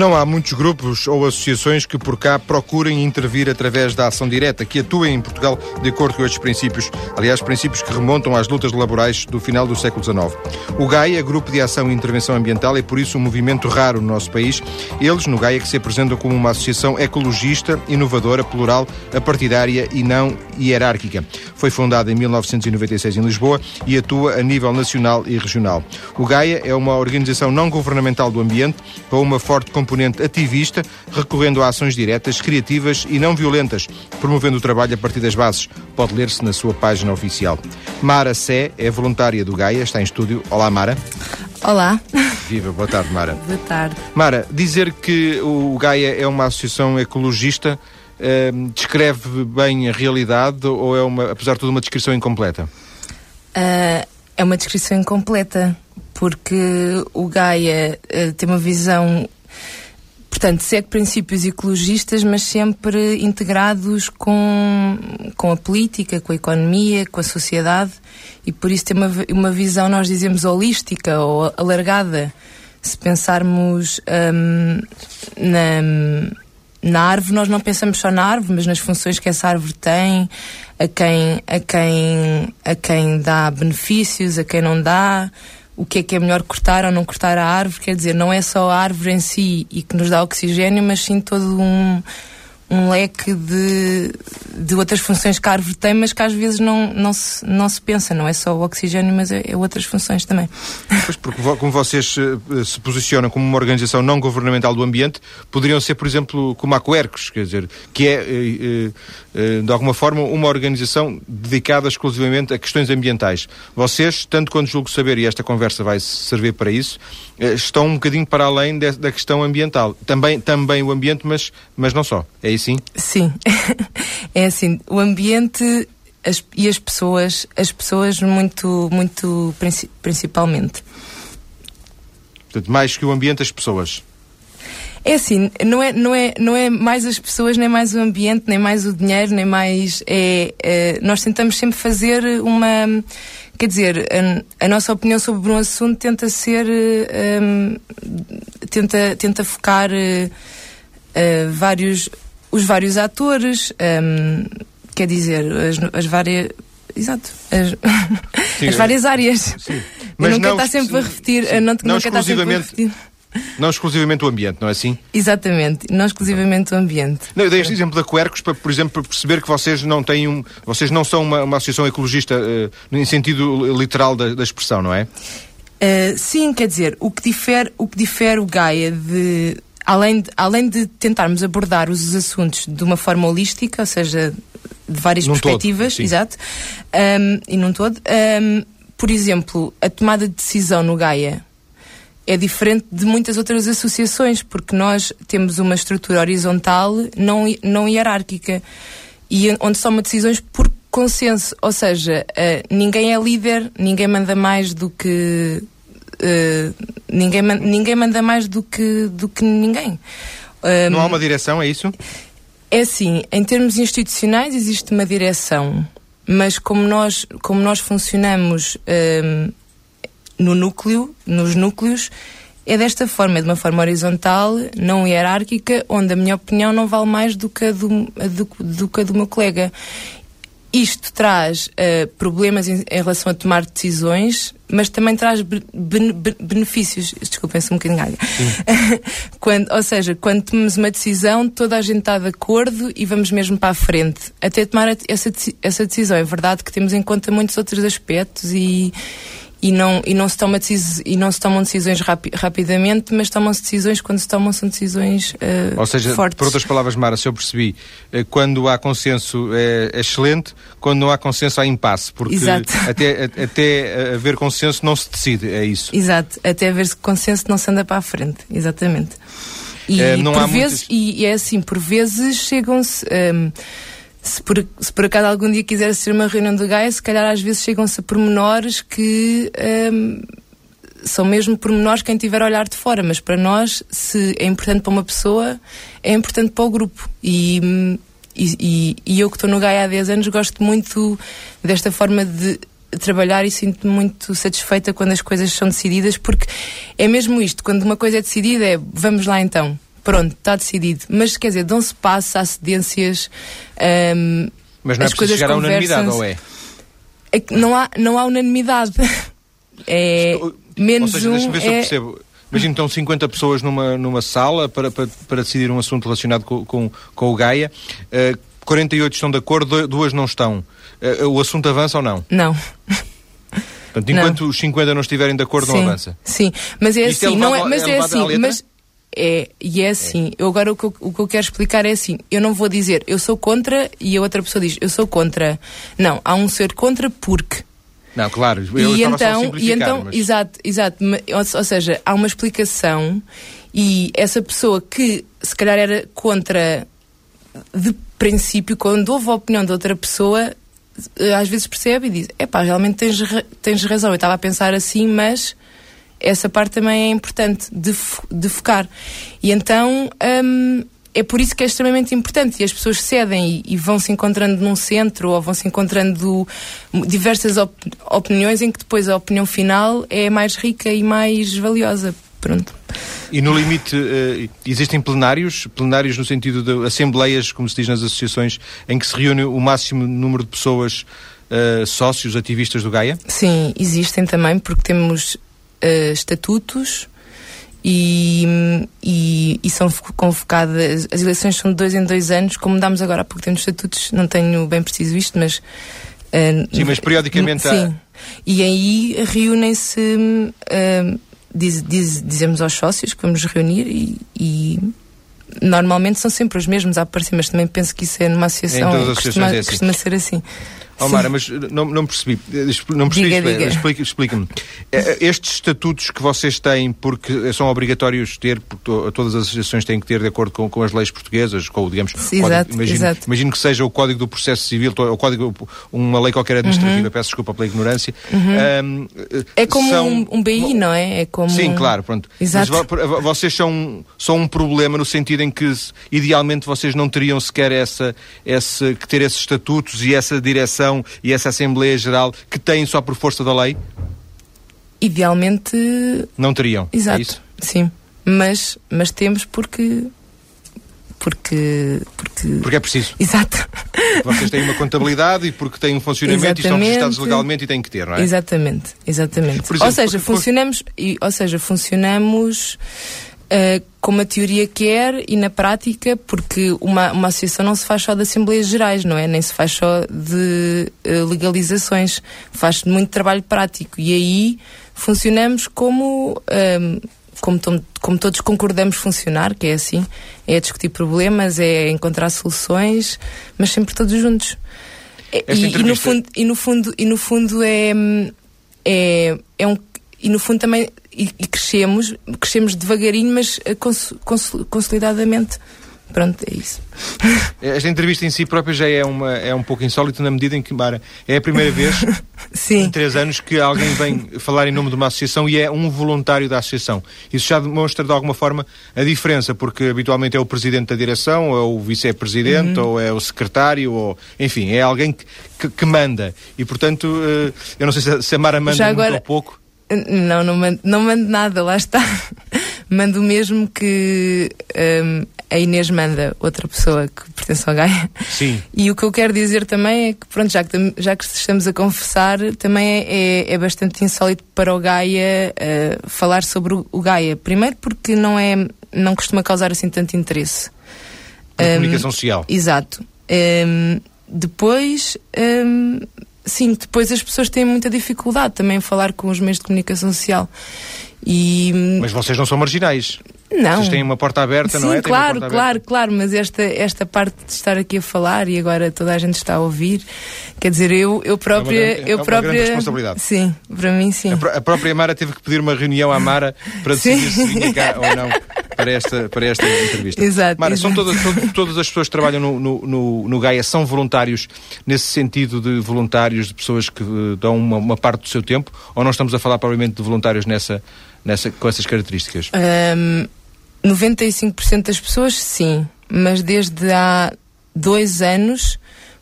Não há muitos grupos ou associações que por cá procurem intervir através da ação direta, que atuem em Portugal de acordo com estes princípios, aliás, princípios que remontam às lutas laborais do final do século XIX. O GAIA, Grupo de Ação e Intervenção Ambiental, é por isso um movimento raro no nosso país. Eles, no GAIA, que se apresentam como uma associação ecologista, inovadora, plural, apartidária e não hierárquica. Foi fundada em 1996 em Lisboa e atua a nível nacional e regional. O GAIA é uma organização não governamental do ambiente com uma forte componente ativista, recorrendo a ações diretas, criativas e não violentas, promovendo o trabalho a partir das bases. Pode ler-se na sua página oficial. Mara Sé é voluntária do GAIA, está em estúdio. Olá, Mara. Olá. Viva, boa tarde, Mara. Boa tarde. Mara, dizer que o GAIA é uma associação ecologista uh, descreve bem a realidade ou é, uma, apesar de tudo, uma descrição incompleta? Uh, é uma descrição incompleta, porque o Gaia uh, tem uma visão portanto, segue princípios ecologistas, mas sempre integrados com, com a política, com a economia, com a sociedade, e por isso tem uma, uma visão, nós dizemos, holística ou alargada. Se pensarmos um, na, na árvore, nós não pensamos só na árvore, mas nas funções que essa árvore tem, a quem, a quem, a quem dá benefícios, a quem não dá o que é que é melhor cortar ou não cortar a árvore, quer dizer, não é só a árvore em si e que nos dá oxigênio, mas sim todo um, um leque de, de outras funções que a árvore tem, mas que às vezes não, não, se, não se pensa. Não é só o oxigênio, mas é, é outras funções também. Pois, porque como vocês eh, se posicionam como uma organização não governamental do ambiente, poderiam ser, por exemplo, como a Coercos, quer dizer, que é, eh, eh, de alguma forma, uma organização dedicada exclusivamente a questões ambientais. Vocês, tanto quanto julgo saber, e esta conversa vai servir para isso, estão um bocadinho para além de, da questão ambiental. Também, também o ambiente, mas, mas não só. É isso? Assim? Sim. é assim, o ambiente as, e as pessoas, as pessoas muito, muito principalmente. Portanto, mais que o ambiente, as pessoas. É assim, não é, não, é, não é mais as pessoas, nem mais o ambiente, nem mais o dinheiro, nem mais. É, é nós tentamos sempre fazer uma. Quer dizer, a, a, nossa opinião sobre um assunto tenta ser. Um, tenta, tenta focar uh, uh, vários os vários atores, um, quer dizer, as, as várias. Exato. As, sim, as várias áreas. Sim. Mas nunca está sempre a repetir. Sim, não, não repetir. Não exclusivamente o ambiente, não é assim? Exatamente, não exclusivamente o ambiente. Não, eu dei este exemplo da Quercos para, por exemplo, para perceber que vocês não têm um, vocês não são uma, uma associação ecologista uh, em sentido literal da, da expressão, não é? Uh, sim, quer dizer, o que difere o, que difere o Gaia de, além de, além de tentarmos abordar os assuntos de uma forma holística, ou seja, de várias num perspectivas, todo, exato, um, e num todo, um, por exemplo, a tomada de decisão no Gaia é diferente de muitas outras associações, porque nós temos uma estrutura horizontal não, não hierárquica e onde se tomam decisões por consenso, ou seja, uh, ninguém é líder, ninguém manda mais do que uh, ninguém, ninguém manda mais do que, do que ninguém. Um, Não há uma direção, é isso? É assim, em termos institucionais existe uma direção, mas como nós, como nós funcionamos um, no núcleo, nos núcleos, é desta forma, é de uma forma horizontal, não hierárquica, onde a minha opinião não vale mais do que a do, do, do, que a do meu colega. Isto traz uh, problemas em, em, relação a tomar decisões, mas também traz be be benefícios. Desculpem-se um bocadinho quando, ou seja, quando tomamos uma decisão, toda a gente está de acordo e vamos mesmo para a frente. Até tomar essa, essa decisão. É verdade que temos em conta muitos outros aspectos e, e não, e não, se, toma e não se tomam decisões rapi rapidamente, mas tomam-se decisões quando se tomam são decisões uh, Ou seja, fortes. por outras palavras, Mara, se eu percebi, eh, quando há consenso é, é, excelente, quando não há consenso há impasse, porque Exato. até, até haver consenso não se decide, é isso. Exato, até haver consenso não se anda para a frente, exatamente. E, é, por vezes, muitas... e, é assim, por vezes chegam-se... Um, ehm, se por, se por acaso algum dia quiser ser uma reunião do Gaia, se calhar às vezes chegam-se a pormenores que um, são mesmo pormenores quem tiver a olhar de fora, mas para nós, se é importante para uma pessoa, é importante para o grupo. E, e, e eu que estou no Gaia há 10 anos gosto muito desta forma de trabalhar e sinto-me muito satisfeita quando as coisas são decididas, porque é mesmo isto, quando uma coisa é decidida é vamos lá então Pronto, está decidido. Mas quer dizer, dão-se passo há cedências. Um, mas não é preciso chegar à unanimidade, ou é? é não, há, não há unanimidade. É, menos ou seja, um. Ver se é... eu percebo. Imagina, estão 50 pessoas numa, numa sala para, para, para decidir um assunto relacionado com, com, com o Gaia. Uh, 48 estão de acordo, duas não estão. Uh, o assunto avança ou não? Não. Portanto, enquanto não. os 50 não estiverem de acordo, sim, não avança. Sim, mas é Isto é assim, é levado, não é, mas é, é assim, mas é, e é assim. Eu agora o que, eu, o que eu quero explicar é assim: eu não vou dizer eu sou contra e a outra pessoa diz eu sou contra. Não, há um ser contra porque. Não, claro, eu e então, e então mas... exato, exato. Ou, seja, há uma explicação e essa pessoa que se calhar era contra de princípio, quando houve a opinião de outra pessoa, eh, às vezes percebe e diz: é pá, realmente tens, tens razão. Eu estava a pensar assim, mas essa parte também é importante de, de focar. E então hum, é por isso que é extremamente importante. E as pessoas cedem e, e vão se encontrando num centro ou vão se encontrando diversas op opiniões em que depois a opinião final é mais rica e mais valiosa. Pronto. E no limite, uh, existem plenários, plenários no sentido de assembleias, como se diz nas associações, em que se reúne o máximo número de pessoas, uh, sócios, ativistas do Gaia? Sim, existem também, porque temos uh, estatutos e, e, e, são convocadas. As eleições são de dois em dois anos, como dámos agora há pouco tempo estatutos, não tenho bem preciso isto, mas. Uh, sim, mas periodicamente sim. Há... E aí reúnem-se. Uh, diz, diz, dizemos aos sócios que vamos reunir e, e normalmente são sempre os mesmos a aparecer, mas também penso que isso é numa associação. Em todas as costuma, é assim. costuma ser assim. Oh, Mara, mas não, não percebi. Não percebi. Explica-me. Explica é, Estes estatutos que vocês têm, porque são obrigatórios ter, porque todas as associações têm que ter de acordo com, com as leis portuguesas, com, digamos, Sim, código, exato, imagino, exato. imagino que seja o Código do Processo Civil, o código, uma lei qualquer administrativa, uhum. peço desculpa pela ignorância. Uhum. Um, é como são, um, um BI, não é? é como sim, claro, pronto. Exato. Mas vocês são, são um problema no sentido em que, idealmente, vocês não teriam sequer essa, essa, que ter esses estatutos e essa direção e essa assembleia Geral que têm só por força da lei? Idealmente. Não teriam. É Exato. É sim. Mas, mas temos porque. Porque, porque. Porque é preciso. Exato. Vocês têm uma contabilidade e porque têm um funcionamento exatamente. e estão registrados legalmente e têm que ter, não é? Exatamente, exatamente. Exemplo, ou seja, porque, funcionamos, e, ou seja, funcionamos uh, como a teoria quer e na prática, porque uma, uma associação não se faz só de Assembleias Gerais, não é? Nem se faz só de uh, legalizações, faz muito trabalho prático. E aí funcionamos como. Um, como, como, todos concordamos funcionar, que é assim, é discutir problemas, é encontrar soluções, mas sempre todos juntos. E, e, no fundo, e no fundo, e no fundo é, é, é um e no fundo também e, e crescemos, crescemos devagarinho, mas eh, cons, cons, consolidadamente. Pronto, é isso. Esta entrevista em si própria já é, uma, é um pouco insólita na medida em que, Mara, é a primeira vez Sim. em três anos que alguém vem falar em nome de uma associação e é um voluntário da associação. Isso já demonstra de alguma forma a diferença, porque habitualmente é o presidente da direção, ou é o vice-presidente, uhum. ou é o secretário, ou enfim, é alguém que, que, que manda. E portanto, eh, eu não sei se a Mara manda agora... muito ou pouco. Não, não mando, não mando nada, lá está. mando mesmo que um, a Inês manda outra pessoa que pertence ao Gaia. Sim. E o que eu quero dizer também é que, pronto, já que, já que estamos a confessar, também é, é bastante insólito para o Gaia uh, falar sobre o, o, Gaia. Primeiro porque não, é, não costuma causar assim tanto interesse. Na um, comunicação social. Exato. Um, depois, um, sim, depois as pessoas têm muita dificuldade também em falar com os meios de comunicação social. E... Mas vocês não são marginais. Não. Vocês têm uma porta aberta, Sim, não é? claro, claro, claro, mas esta, esta parte de estar aqui a falar e agora toda a gente está a ouvir, quer dizer, eu, eu própria. É uma grande, eu é própria, grande responsabilidade. Sim, para mim sim. A, a, própria Mara teve que pedir uma reunião à Mara para decidir sim. se vinha cá ou não para esta, para esta entrevista. Exato. Mara, exato. São todas, todas, todas as pessoas que trabalham no, no, no, no Gaia são voluntários nesse sentido de voluntários, de pessoas que eh, dão uma, uma parte do seu tempo, ou não estamos a falar provavelmente de voluntários nessa, nessa, com essas características? Um 95% das pessoas, sim, mas desde há dois anos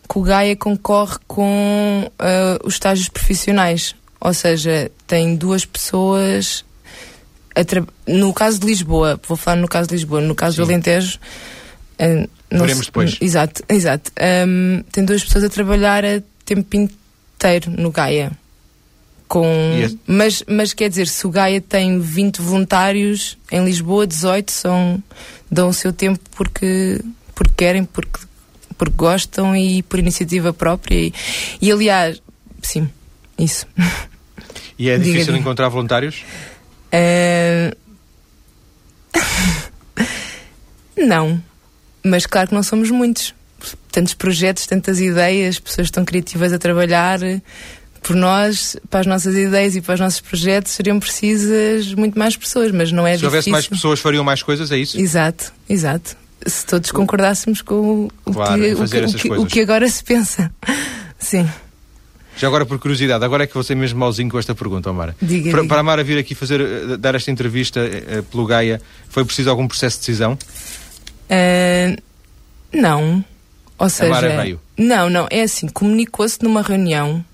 que o Gaia concorre com uh, os estágios profissionais. Ou seja, tem duas pessoas no caso de Lisboa, vou falar no caso de Lisboa, no caso Sim. do Alentejo. Uh, Veremos depois. Exato, exato. Um, tem duas pessoas a trabalhar a tempo inteiro no Gaia. Com, mas, mas quer dizer, se o Gaia tem 20 voluntários, em Lisboa 18 são, dão o seu tempo porque, porque querem, porque, porque gostam e por iniciativa própria. E, e aliás, sim, isso. E é difícil encontrar voluntários? Uh... não, mas claro que não somos muitos. Tantos projetos, tantas ideias, pessoas tão criativas a trabalhar por nós, para as nossas ideias e para os nossos projetos, seriam precisas muito mais pessoas, mas não é Se difícil. houvesse mais pessoas, fariam mais coisas, é isso? Exato, exato. Se todos concordássemos com o, claro, que, o, que, o, que, o que agora se pensa. Sim. Já agora por curiosidade, agora é que você mesmo malzinho com esta pergunta, Omar. Diga, para, diga. para a Mara vir aqui fazer, eh, dar esta entrevista uh, pelo Gaia, foi preciso algum processo de decisão? Uh, não. Ou seja, a Mara veio. Não, não, é assim, comunicou-se numa reunião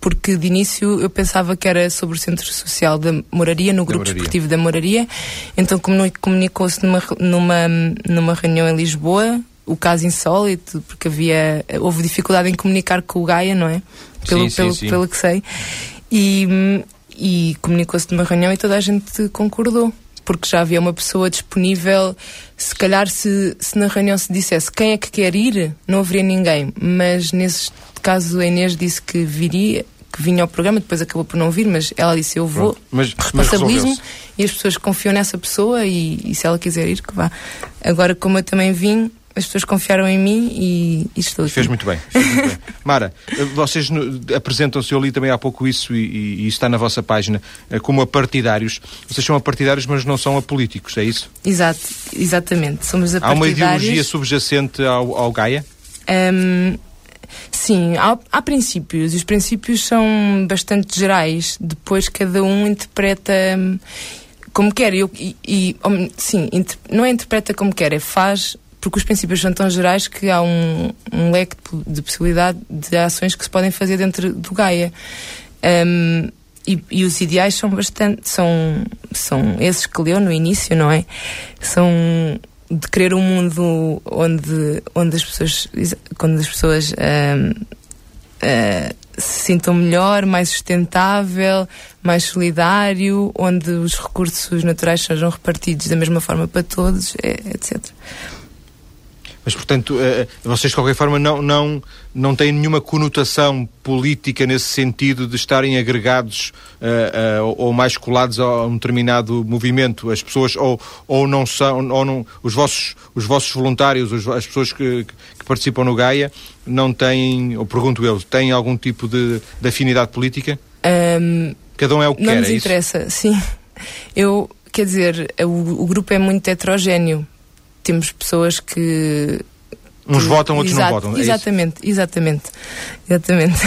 porque de início eu pensava que era sobre o Centro Social da Moraria, no Grupo Desportivo da Moraria, então comunicou-se numa, numa, numa reunião em Lisboa, o caso insólito, porque havia, houve dificuldade em comunicar com o Gaia, não é? Pelo, sim, pelo, sim, sim. pelo que sei. E, e comunicou-se numa reunião e toda a gente concordou. Porque já havia uma pessoa disponível. Se calhar, se, se na reunião se dissesse quem é que quer ir, não haveria ninguém. Mas nesse caso, a Inês disse que viria, que vinha ao programa, depois acabou por não vir, mas ela disse: Eu vou, mas, responsabilizo e as pessoas confiam nessa pessoa e, e, se ela quiser ir, que vá. Agora, como eu também vim, as pessoas confiaram em mim e, e estou aqui. Fez muito bem. Fez muito bem. Mara, vocês apresentam-se, eu li também há pouco isso e, e, e, está na vossa página, eh, como apartidários. Vocês são apartidários, mas não são apolíticos, é isso? Exato, exatamente. Somos apartidários. Há uma ideologia subjacente ao, ao Gaia? Um, sim, há, há princípios. Os princípios são bastante gerais. Depois cada um interpreta hum, como quer. Eu, e, e, sim, não é interpreta como quer, é faz porque os princípios são tão gerais que há um, um leque de, de, possibilidade de ações que se podem fazer dentro do Gaia. Um, e, e, os ideais são bastante são são esses que leu no início não é são de querer um mundo onde onde as pessoas quando as pessoas um, uh, ah, se sintam melhor, mais sustentável, mais solidário, onde os recursos naturais sejam repartidos da mesma forma para todos, etc. Mas, portanto, uh, vocês de qualquer forma não, não, não têm nenhuma conotação política nesse sentido de estarem agregados uh, uh, ou mais colados a um determinado movimento. As pessoas ou, ou não são, ou não, os vossos, os vossos voluntários, os, as pessoas que, que, participam no Gaia, não têm, ou pergunto eu, têm algum tipo de, de afinidade política? Um, Cada um é o que não quer, Não nos é interessa, isso? sim. Eu, quer dizer, o, o grupo é muito heterogéneo temos pessoas que. Uns que, votam, outros exato, não votam. É exatamente, exatamente. Exatamente.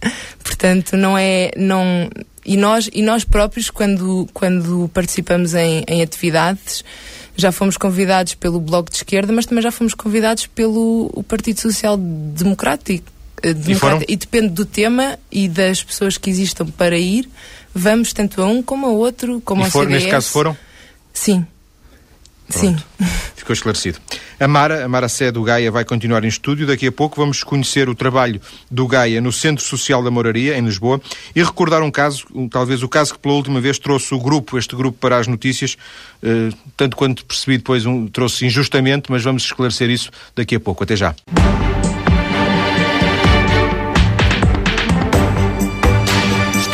Portanto, não é. Não, e, nós, e nós próprios, quando, quando participamos em, em atividades, já fomos convidados pelo Bloco de Esquerda, mas também já fomos convidados pelo Partido Social Democrático. Eh. E, e, depende do tema e das pessoas que existam para ir, vamos tanto a um como a outro, como e ao for, CDS. Neste caso foram? Sim. Pronto. Sim. Ficou esclarecido. A Mara, a Mara Sé do Gaia, vai continuar em estúdio. Daqui a pouco vamos conhecer o trabalho do Gaia no Centro Social da Moraria, em Lisboa, e recordar um caso, talvez o caso que pela última vez trouxe o grupo, este grupo para as notícias, eh, tanto quanto percebi depois um, trouxe injustamente, mas vamos esclarecer isso daqui a pouco. Até já.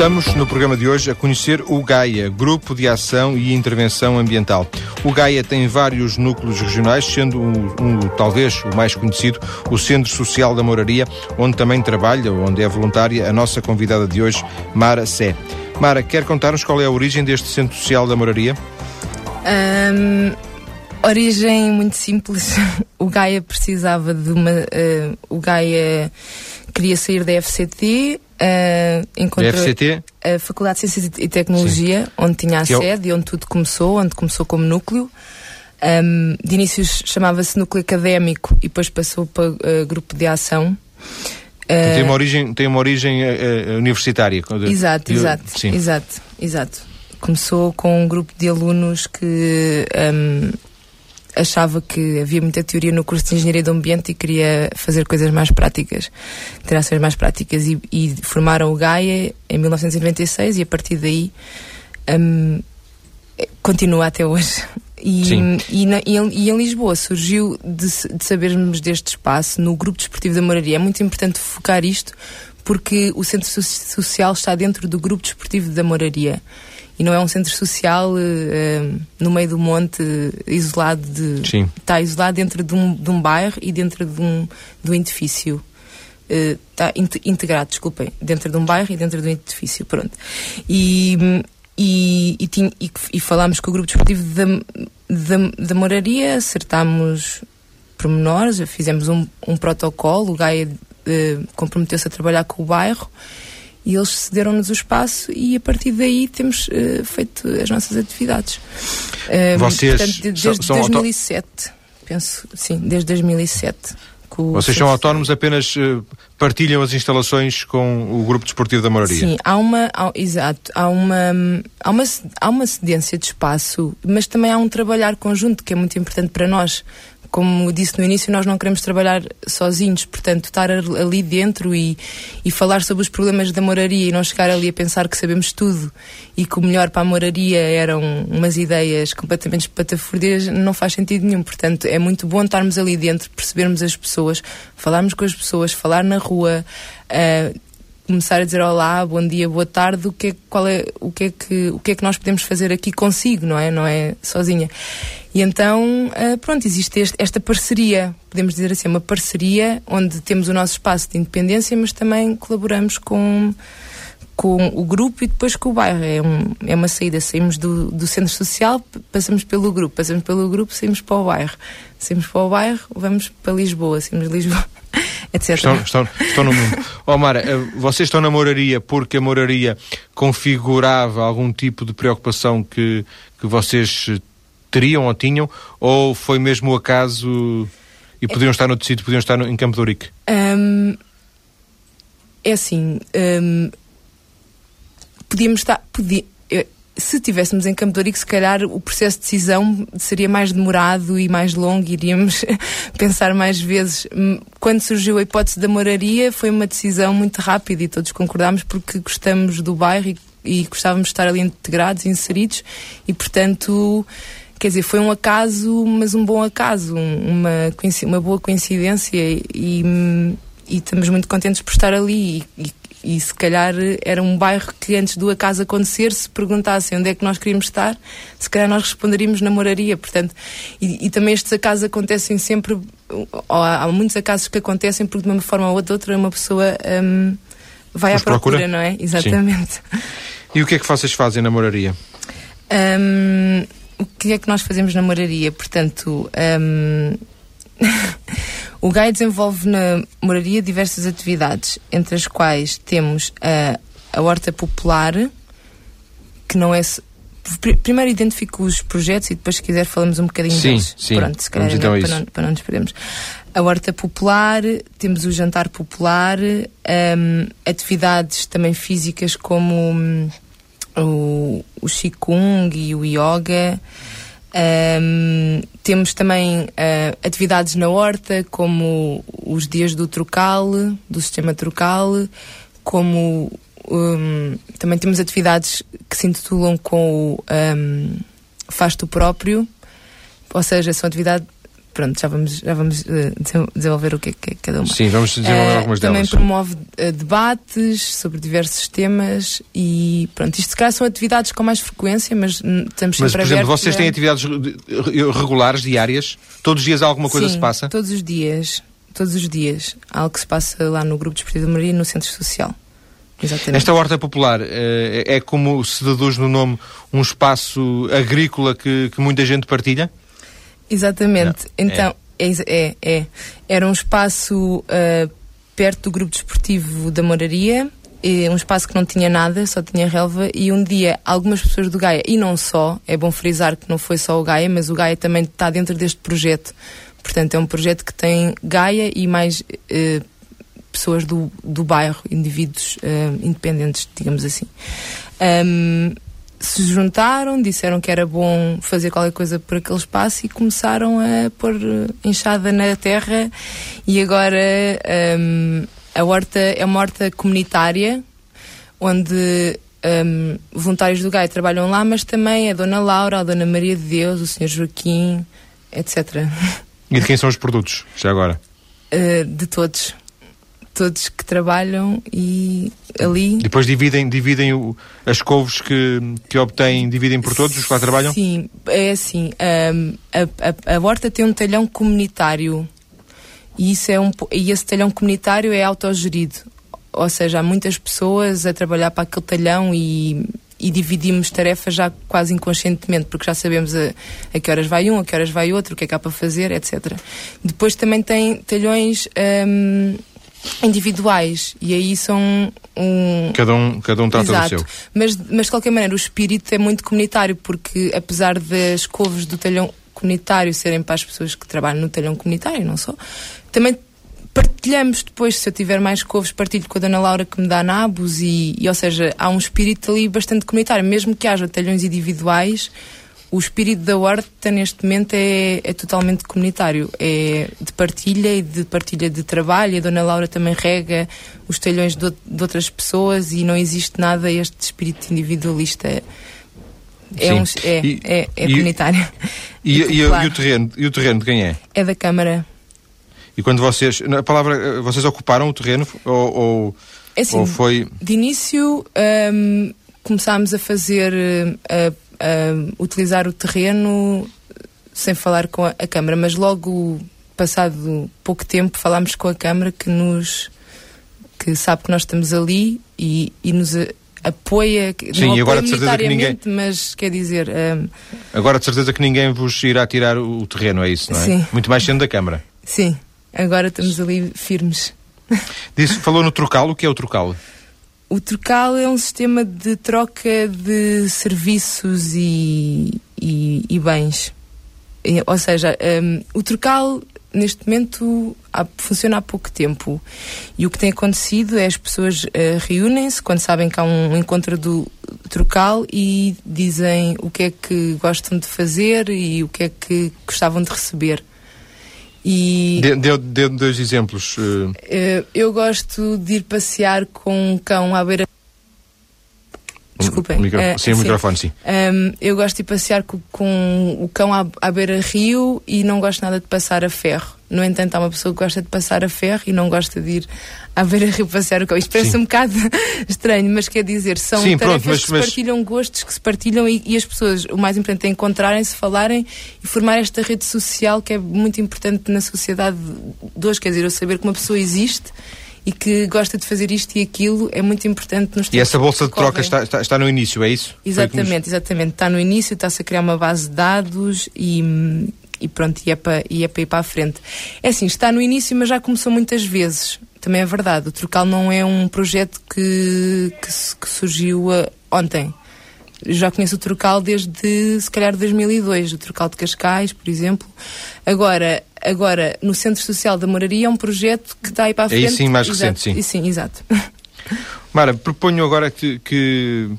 Estamos no programa de hoje a conhecer o GAIA, Grupo de Ação e Intervenção Ambiental. O GAIA tem vários núcleos regionais, sendo um, um, talvez o mais conhecido, o Centro Social da Moraria, onde também trabalha, onde é voluntária, a nossa convidada de hoje, Mara Sé. Mara, quer contar-nos qual é a origem deste Centro Social da Moraria? Um, origem muito simples. O Gaia precisava de uma. Uh, o Gaia queria sair da FCT, Uh, encontrou FCT? a Faculdade de Ciências e Tecnologia, Sim. onde tinha a que sede e onde tudo começou, onde começou como núcleo. Um, de início chamava-se núcleo académico e depois passou para uh, grupo de ação. Uh, tem uma origem, tem uma origem uh, universitária. Exato, exato, Sim. exato, exato. Começou com um grupo de alunos que um, achava que havia muita teoria no curso de Engenharia do Ambiente e queria fazer coisas mais práticas, ter ações mais práticas. E, e formaram o Gaia em 1996 e a partir daí um, continua até hoje. E, e, na, e, e, em Lisboa surgiu de, de, sabermos deste espaço no Grupo Desportivo da Moraria. É muito importante focar isto porque o Centro Social está dentro do Grupo Desportivo da Moraria e não é um centro social uh, no meio do monte, isolado de. Sim. Está isolado dentro de um, de um bairro e dentro de um, de um edifício. Uh, está integrado, desculpem, dentro de um bairro e dentro de um edifício, pronto. E, e, e, tinha, e, e falámos com o grupo desportivo da, da, da Moraria, acertámos pormenores, fizemos um, um protocolo, o Gaia uh, comprometeu-se a trabalhar com o bairro e eles cederam-nos o espaço e a partir daí temos uh, feito as nossas atividades. Uh, Vocês portanto, desde são 2007, auto... penso, sim, desde 2007. Vocês são autónomos, apenas uh, partilham as instalações com o Grupo Desportivo da Moraria? Sim, há uma, há, exato, há uma, há, uma, há uma cedência de espaço, mas também há um trabalhar conjunto que é muito importante para nós como disse no início, nós não queremos trabalhar sozinhos, portanto, estar ali dentro e, e falar sobre os problemas da moraria e não chegar ali a pensar que sabemos tudo e que o melhor para a moraria eram umas ideias completamente espatafúrdias, não faz sentido nenhum. Portanto, é muito bom estarmos ali dentro, percebermos as pessoas, falarmos com as pessoas, falar na rua. Uh, começar a dizer olá, bom dia, boa tarde, o que é, qual é, o que é que o que é que nós podemos fazer aqui consigo, não é? Não é sozinha. E então, uh, pronto, existe este, esta parceria, podemos dizer assim, uma parceria onde temos o nosso espaço de independência, mas também colaboramos com com o grupo e depois com o bairro. É, um, é uma saída. Saímos do, do centro social, passamos pelo grupo, passamos pelo grupo, saímos para o bairro. Saímos para o bairro, vamos para Lisboa, saímos de Lisboa, etc. Estão, estão, estão no mundo. oh, Mara, eh, vocês estão na moraria porque a moraria configurava algum tipo de preocupação que, que vocês teriam ou tinham, ou foi mesmo o acaso e podiam estar no sítio, podiam estar no, em Campo de Ourique? Um, é assim, um, podíamos estar. Podia, se tivéssemos em Campo de se calhar o processo de decisão seria mais demorado e mais longo, iríamos pensar mais vezes. Hum, quando surgiu a hipótese da moraria, foi uma decisão muito rápida e todos concordámos porque gostamos do bairro e, e gostávamos de estar ali integrados, inseridos e, portanto, quer dizer, foi um acaso, mas um bom acaso, uma, uma boa coincidência e, e, e estamos muito contentes por estar ali e, e se calhar era um bairro que antes do acaso acontecer, se perguntassem onde é que nós queríamos estar, se calhar nós responderíamos na moraria. Portanto, e, e também estes acasos acontecem sempre, há, há, muitos acasos que acontecem porque de uma forma ou de outra uma pessoa um, vai Mas à procura, procura, não é? Exatamente. Sim. E o que é que vocês fazem na moraria? Um, o que é que nós fazemos na moraria? Portanto, um, O GAI desenvolve na moraria diversas atividades, entre as quais temos a, a horta popular, que não é. Primeiro identifico os projetos e depois, se quiser, falamos um bocadinho sim, deles. Sim, Pronto, se calhar, então para, não, para não nos perdermos. A horta popular, temos o jantar popular, um, atividades também físicas como um, o, o Qigong e o Yoga. Um, temos também uh, atividades na horta, como os dias do trocal, do sistema trocal, como um, também temos atividades que se intitulam com o um, Faz próprio, ou seja, são atividades pronto, já vamos, já vamos uh, desenvolver o que é, que é cada uma. Sim, vamos desenvolver uh, algumas também delas. Também promove uh, debates sobre diversos temas e pronto, isto se calhar são atividades com mais frequência, mas estamos sempre Mas, por exemplo, vocês têm atividades regulares, diárias? Todos os dias alguma coisa Sim, se passa? todos os dias. Todos os dias. Há algo que se passa lá no Grupo Desportivo de Maria no Centro Social. Exatamente. Esta horta popular é como se deduz no nome um espaço agrícola que, que muita gente partilha? Exatamente. Não, então, é. é. É, Era um espaço uh, perto do grupo desportivo da Moraria, um espaço que não tinha nada, só tinha relva, e um dia algumas pessoas do Gaia, e não só, é bom frisar que não foi só o Gaia, mas o Gaia também está dentro deste projeto. Portanto, é um projeto que tem Gaia e mais uh, pessoas do, do bairro, indivíduos uh, independentes, digamos assim. Um, se juntaram, disseram que era bom fazer qualquer coisa por aquele espaço e começaram a pôr enxada na terra e agora um, a horta é uma horta comunitária onde um, voluntários do GAI trabalham lá, mas também a Dona Laura, a Dona Maria de Deus, o Sr. Joaquim, etc. E de quem são os produtos, já agora? Uh, de todos todos que trabalham e ali. Depois dividem, dividem o, as couves que, que obtêm, dividem por todos os que lá trabalham? Sim, é assim. Um, a, a, a horta tem um talhão comunitário e, isso é um, e esse talhão comunitário é autogerido. Ou seja, há muitas pessoas a trabalhar para aquele talhão e, e dividimos tarefas já quase inconscientemente, porque já sabemos a, a, que horas vai um, a que horas vai outro, o que é que há para fazer, etc. Depois também tem talhões. Um, individuais. E aí são um cada um cada um trata Exato. do seu. Mas mas de qualquer maneira o espírito é muito comunitário porque apesar das couves do talhão comunitário serem para as pessoas que trabalham no talhão comunitário não só também partilhamos depois. Se eu tiver mais couves partilho com a dona Laura que me dá nabos e, e ou seja há um espírito ali bastante comunitário. Mesmo que haja talhões individuais o espírito da horta neste momento é, é, totalmente comunitário, é de partilha e de partilha de trabalho. A Dona Laura também rega os talhões de, de outras pessoas e não existe nada este espírito individualista. É, um, é, e, é, é e, comunitário. E, e, o terreno, e o terreno de quem é? É da Câmara. E quando vocês. A palavra. Vocês ocuparam o terreno ou, ou, é assim, ou foi. De início um, começámos a fazer. Uh, uh, utilizar o terreno sem falar com a, a, Câmara, mas logo passado pouco tempo falámos com a Câmara que nos que sabe que nós estamos ali e, e nos apoia, Sim, não agora de certeza que ninguém mas quer dizer um, agora de certeza que ninguém vos irá tirar o terreno, é isso, não é? Sim. Muito mais sendo da Câmara. Sim, agora estamos ali firmes. Disse, falou no trocal, o que é o trocal? O Trocal é um sistema de troca de serviços e, e, e bens. Ou seja, um, o Trocal neste momento há, funciona há pouco tempo e o que tem acontecido é as pessoas uh, reúnem-se quando sabem que há um encontro do Trocal e dizem o que é que gostam de fazer e o que é que gostavam de receber. E deu, deu dois exemplos. Uh... Eu gosto de ir passear com um cão à beira. Desculpem. Micro... Uh, sim, o microfone, sim. Um, eu gosto de passear com, com o cão à, à beira-rio e não gosto nada de passar a ferro. No entanto, há uma pessoa que gosta de passar a ferro e não gosta de ir à beira-rio passear o cão. Isto parece Sim. um bocado estranho, mas quer dizer, são Sim, tarefas pronto, mas, que se partilham, gostos que se partilham e, e, as pessoas, o mais importante é encontrarem-se, falarem e formar esta rede social que é muito importante na sociedade de hoje. Quer dizer, eu saber que uma pessoa existe e que gosta de fazer isto e aquilo é muito importante nos E essa bolsa de troca está, está, está, no início, é isso? Exatamente, nos... exatamente. Está no início, está-se a criar uma base de dados e, e pronto, e é, para, e é para ir para a frente. É assim, está no início, mas já começou muitas vezes. Também é verdade. O Trocal não é um projeto que, que, que surgiu uh, ontem. Já conheço o Trocal desde, se calhar, 2002, o Trocal de Cascais, por exemplo. Agora, agora no Centro Social da Moraria é um projeto que está aí para a frente. É sim, mais exato, recente, sim. Sim, exato. Mara, proponho agora que, que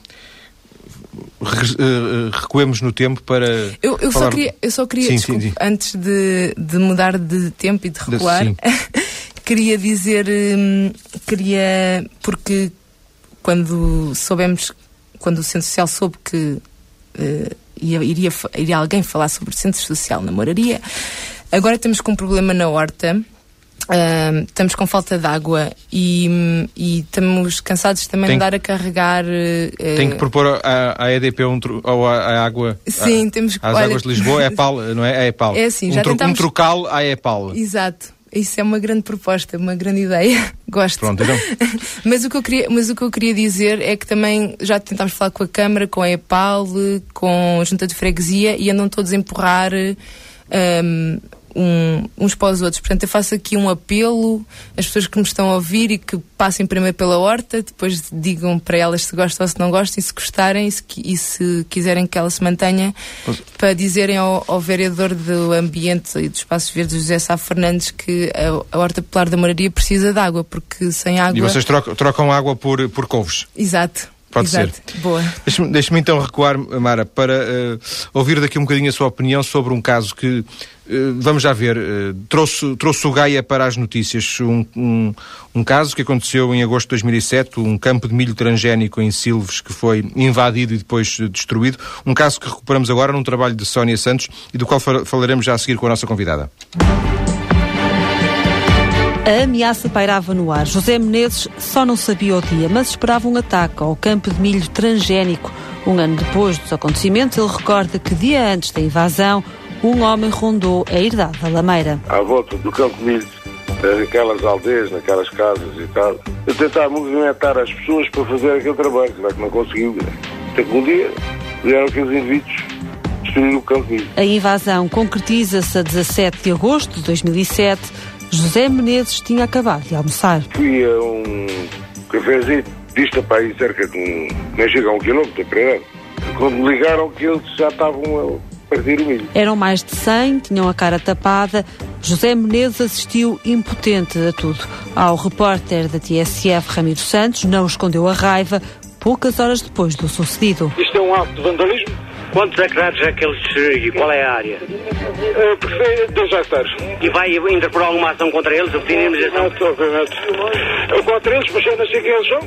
eh, recuemos no tempo para. Eu, eu falar... só queria, eu só queria sim, desculpe, sim, sim. antes de, de mudar de tempo e de recuar, queria dizer, hum, queria, porque quando soubemos quando o Centro Social soube que uh, ia, iria, iria alguém falar sobre o Centro Social na Moraria, agora temos com um problema na horta. Uh, estamos com falta de água e, e estamos cansados também tem, de andar a carregar. Uh, tem que propor à, EDP um, ou à, água. Sim, a, temos Às olha, águas de Lisboa, é PAL, não é? É EPAL. É assim, um já tro, tentamos... Um trocal à EPAL. Exato. Isso é uma grande proposta, uma grande ideia. Gosto. Pronto, então. mas, o que eu queria, mas o que eu queria dizer é que também já tentámos falar com a Câmara, com a EPAL, com a Junta de Freguesia e andam todos a empurrar. Um, um, uns para os outros. Portanto, eu faço aqui um apelo às pessoas que me estão a ouvir e que passem primeiro pela horta, depois digam para elas se gostam ou se não gostam, e se gostarem e se, e se quiserem que ela se mantenha, para dizerem ao, ao, vereador do Ambiente e dos Espaços Verdes, José Sá Fernandes, que a, a Horta Popular da Moraria precisa de água, porque sem água. E vocês trocam, trocam água por, por couves? Exato. Pode Exato. ser. Boa. Deixe-me deixe então recuar, Mara, para uh, ouvir daqui um bocadinho a sua opinião sobre um caso que, vamos já ver, uh, trouxe, trouxe o Gaia para as notícias. Um, um, um, caso que aconteceu em agosto de 2007, um campo de milho transgénico em Silves que foi invadido e depois destruído. Um caso que recuperamos agora num trabalho de Sónia Santos e do qual falaremos já a seguir com a nossa convidada. A ameaça pairava no ar. José Menezes só não sabia o dia, mas esperava um ataque ao campo de milho transgénico. Um ano depois dos acontecimentos, ele recorda que dia antes da invasão, um homem rondou a herdade da Lameira. À volta do campo milho, naquelas aldeias, naquelas casas e tal, a tentar movimentar as pessoas para fazer aquele trabalho, claro que não conseguiu. Até que um dia vieram aqueles indivíduos destruir o campo milho. A invasão concretiza-se a 17 de agosto de 2007 José Menezes tinha acabado de almoçar. Fui a um cafezinho, dista para aí cerca de um, nem chega a um quilómetro, para Quando me ligaram que eles já estavam o. Eram mais de 100, tinham a cara tapada. José Menezes assistiu impotente a tudo. Ao repórter da TSF, Ramiro Santos, não escondeu a raiva poucas horas depois do sucedido. Isto é um ato de vandalismo Quantos hectares é que eles. e qual é a área? Uh, prefiro 2 hectares. E vai interpor alguma ação contra eles? Obviamente, obviamente. Contra eles, mas eu não sei quem eles são.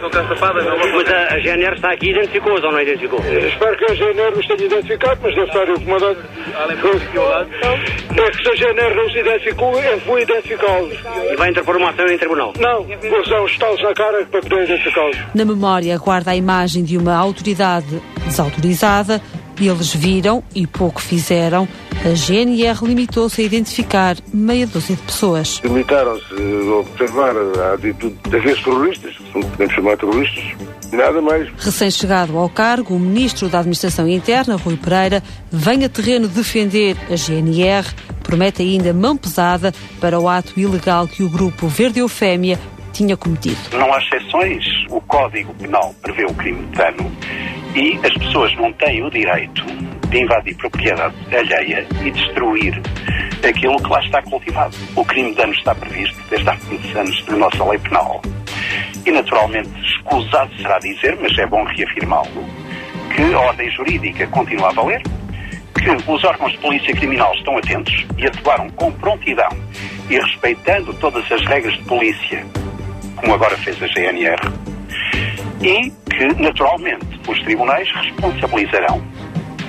Mas a, a GNR está aqui e identificou-os ou não identificou? Espero que a GNR os tenha identificado, mas deve estar o comandante. É que se a GNR não se identificou, eu fui identificá-los. E vai interpor uma ação em tribunal? Não, vou usar os talos na cara para poder identificá-los. Na memória guarda a imagem de uma autoridade desautorizada eles viram e pouco fizeram. A GNR limitou-se a identificar meia dúzia de pessoas. Limitaram-se a observar a atitude daqueles terroristas, podemos chamar terroristas, nada mais. Recém-chegado ao cargo, o Ministro da Administração Interna, Rui Pereira, vem a terreno defender a GNR, promete ainda mão pesada para o ato ilegal que o grupo Verde Eufémia tinha cometido. Não há exceções. O Código Penal prevê o crime de dano e as pessoas não têm o direito de invadir propriedade alheia e destruir aquilo que lá está cultivado. O crime de dano está previsto desde há muitos anos na nossa lei penal. E, naturalmente, escusado será dizer, mas é bom reafirmá-lo, que a ordem jurídica continua a valer, que os órgãos de polícia criminal estão atentos e atuaram com prontidão e respeitando todas as regras de polícia, como agora fez a GNR, e que, naturalmente, os tribunais responsabilizarão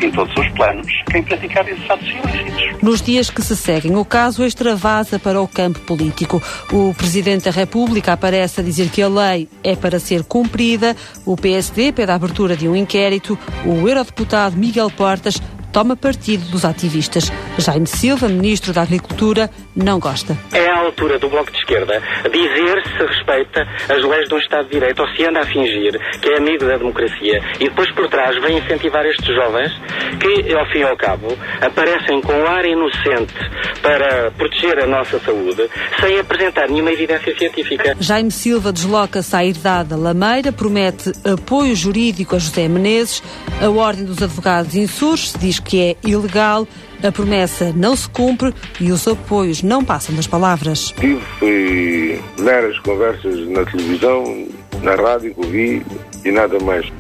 em todos os planos quem praticar esses atos ilícitos. Nos dias que se seguem, o caso extravasa para o campo político. O Presidente da República aparece a dizer que a lei é para ser cumprida, o PSD pede a abertura de um inquérito, o Eurodeputado Miguel Portas toma partido dos ativistas. Jaime Silva, Ministro da Agricultura, não gosta. É a altura do Bloco de Esquerda dizer se respeita as leis de um Estado de Direito ou se anda a fingir que é amigo da democracia e depois por trás vem incentivar estes jovens que, ao fim e ao cabo, aparecem com ar inocente para proteger a nossa saúde sem apresentar nenhuma evidência científica. Jaime Silva desloca-se à herdade da Lameira, promete apoio jurídico a José Menezes. A Ordem dos Advogados insurge, diz que é ilegal. A promessa não se cumpre e os apoios não passam das palavras. Tive meras conversas na televisão, na rádio que ouvi e nada mais.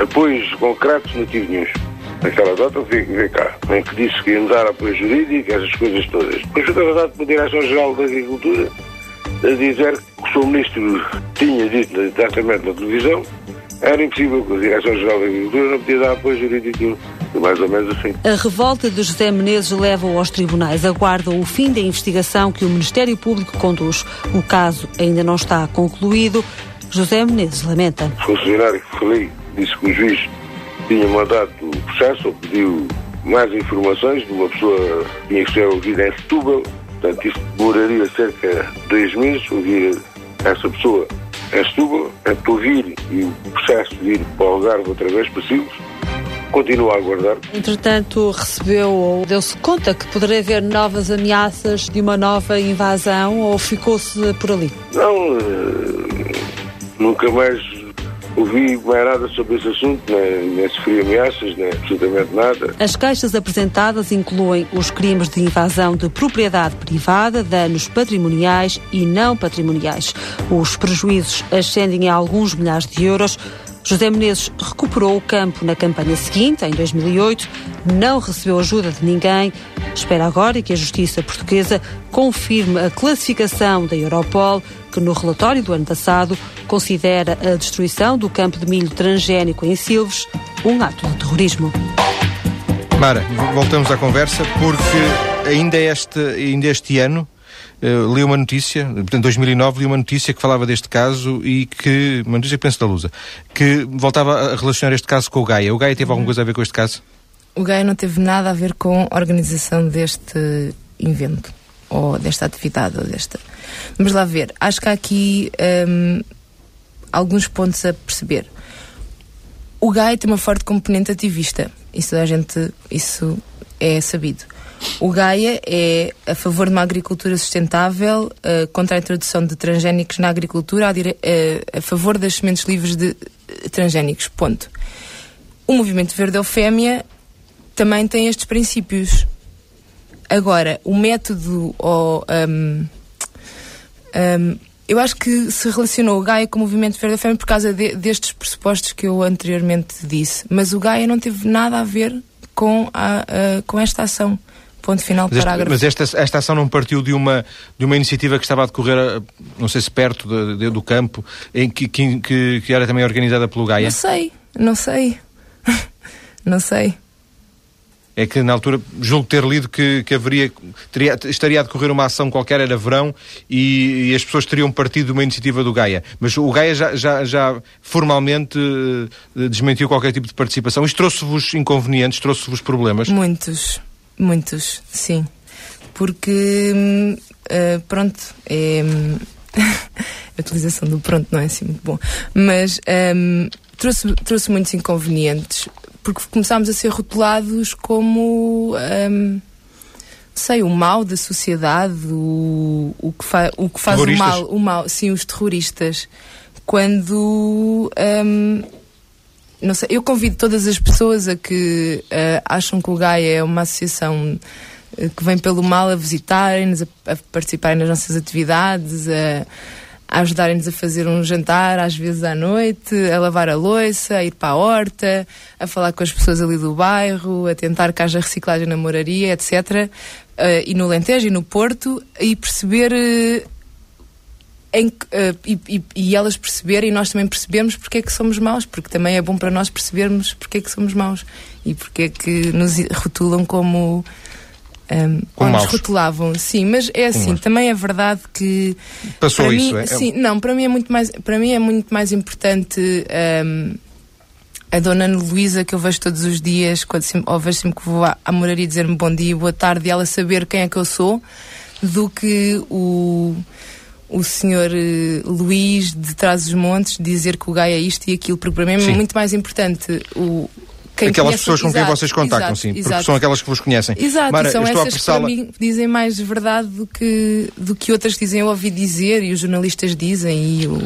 Apoios concretos não tive nenhum. Naquela data vem, vem cá, em que disse que ia me dar apoio jurídico, essas coisas todas. Depois foi tratado pela Direção-Geral da Agricultura a dizer que o Sr. Ministro tinha dito diretamente na televisão era impossível que a Direção-Geral da Agricultura não podia dar apoio jurídico mais ou menos assim. A revolta de José Menezes leva-o aos tribunais. Aguardam o fim da investigação que o Ministério Público conduz. O caso ainda não está concluído. José Menezes lamenta. O funcionário que falei disse que o juiz tinha mandado o processo ou pediu mais informações de uma pessoa que tinha que ser ouvida em Setúbal. Portanto, isso demoraria cerca de dois meses ouvir essa pessoa em Setúbal, a ouvir e o processo de ir para o Algarve outra vez Silves continua a aguardar. Entretanto, recebeu ou deu-se conta que poderia haver novas ameaças de uma nova invasão ou ficou-se por ali? Não, uh, nunca mais ouvi mais nada sobre esse assunto, nem, nem sofri ameaças, nem absolutamente nada. As queixas apresentadas incluem os crimes de invasão de propriedade privada, danos patrimoniais e não patrimoniais. Os prejuízos ascendem a alguns milhares de euros. José Menezes recuperou o campo na campanha seguinte, em 2008, não recebeu ajuda de ninguém. Espera agora que a Justiça Portuguesa confirme a classificação da Europol, que no relatório do ano passado considera a destruição do campo de milho transgénico em Silves um ato de terrorismo. Mara, voltamos à conversa porque ainda este, ainda este ano uh, li uma notícia, portanto, em 2009 li uma notícia que falava deste caso e que, uma notícia que penso da Lusa, que voltava a relacionar este caso com o Gaia. O Gaia teve alguma coisa a ver com este caso? O Gaia não teve nada a ver com a organização deste evento, ou desta atividade, ou desta... Vamos lá ver. Acho que há aqui um, alguns pontos a perceber. O Gaia tem uma forte componente ativista. Isso a gente, isso é sabido. O Gaia é a favor de uma agricultura sustentável, uh, contra a introdução de transgénicos na agricultura, a, dire... uh, a favor das sementes livres de uh, transgénicos. Ponto. O movimento Verde Eufémia também tem estes princípios. Agora, o método ou. Um, um, eu acho que se relacionou o Gaia com o movimento Verde Eufémia por causa de, destes pressupostos que eu anteriormente disse. Mas o Gaia não teve nada a ver com, a, com esta ação. Ponto final, mas parágrafo. mas esta, esta ação não partiu de uma, de uma iniciativa que estava a decorrer, eh, não sei se perto de, de, do campo, em que, que, que era também organizada pelo Gaia? Não sei, não sei. não sei. É que na altura julgo ter lido que, que haveria, teria, estaria a decorrer uma ação qualquer, era verão, e, e, as pessoas teriam partido de uma iniciativa do Gaia. Mas o Gaia já, já, já formalmente uh, desmentiu qualquer tipo de participação. Isto trouxe-vos inconvenientes, trouxe-vos problemas? Muitos. Muitos, sim. Porque, uh, pronto, é. a utilização do pronto não é assim muito bom. Mas um, trouxe, trouxe muitos inconvenientes. Porque começámos a ser rotulados como. Um, sei, o mal da sociedade, o, o que, fa, o que faz o mal, o mal, sim, os terroristas. Quando. Um, não sei, eu convido todas as pessoas a que uh, acham que o Gaia é uma associação uh, que vem pelo mal a visitarem-nos, a, a participarem nas nossas atividades, a, a ajudarem-nos a fazer um jantar, às vezes à noite, a lavar a louça, a ir para a horta, a falar com as pessoas ali do bairro, a tentar que haja reciclagem na moraria, etc. Uh, e no Lentejo e no Porto, e perceber em, uh, e, e, e, elas perceberem e nós também percebemos porque é que somos maus, porque também é bom para nós percebermos porque é que somos maus e porque é que nos rotulam como. Um, ou nos rotulavam, sim, mas é assim, também é verdade que passou para isso, mim, é? Sim, não, para mim é muito mais, para mim é muito mais importante um, a dona Ana Luísa que eu vejo todos os dias, quando sempre, ou vejo sempre que vou à, à moraria dizer-me bom dia, boa tarde, e ela saber quem é que eu sou, do que o o senhor uh, Luís de Trás-os-Montes dizer que o Gaia é isto e aquilo, porque para mim é muito mais importante o. Quem aquelas pessoas com exato, quem vocês contactam, exato, sim, exato. porque são aquelas que vos conhecem. Exato, Mara, são estou essas que para mim dizem mais verdade do que, do que outras dizem eu ouvi dizer e os jornalistas dizem e o,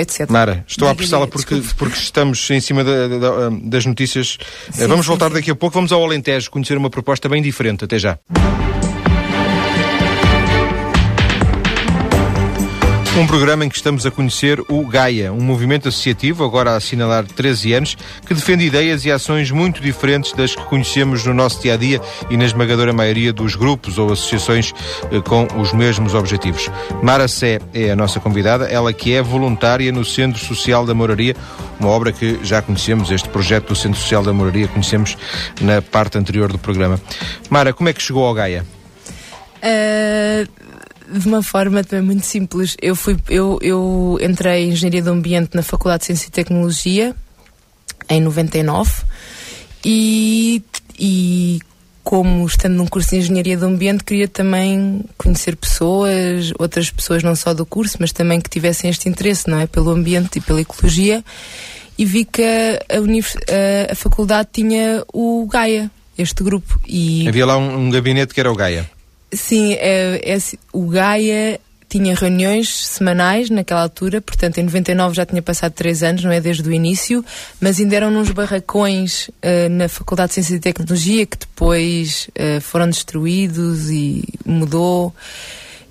etc. Mara, estou a apressá-la porque, porque estamos em cima da, da, das notícias. Sim, vamos sim, voltar sim. daqui a pouco, vamos ao Alentejo conhecer uma proposta bem diferente. Até já. Um programa em que estamos a conhecer o Gaia, um movimento associativo, agora a assinalar 13 anos, que defende ideias e ações muito diferentes das que conhecemos no nosso dia a dia e na esmagadora maioria dos grupos ou associações eh, com os mesmos objetivos. Mara Sé é a nossa convidada, ela que é voluntária no Centro Social da Moraria, uma obra que já conhecemos, este projeto do Centro Social da Moraria, conhecemos na parte anterior do programa. Mara, como é que chegou ao Gaia? Uh de uma forma também muito simples. Eu, fui, eu, eu entrei em Engenharia do Ambiente na Faculdade de Ciência e Tecnologia em 99 e, e como estando num curso de Engenharia do Ambiente queria também conhecer pessoas, outras pessoas não só do curso, mas também que tivessem este interesse, não é? Pelo ambiente e pela ecologia e vi que a, a, a faculdade tinha o Gaia, este grupo. E... Havia lá um, um gabinete que era o Gaia. Sim, é, é, o Gaia tinha reuniões semanais naquela altura, portanto em 99 já tinha passado três anos, não é desde o início, mas ainda eram nos barracões uh, na Faculdade de Ciência e Tecnologia que depois uh, foram destruídos e mudou.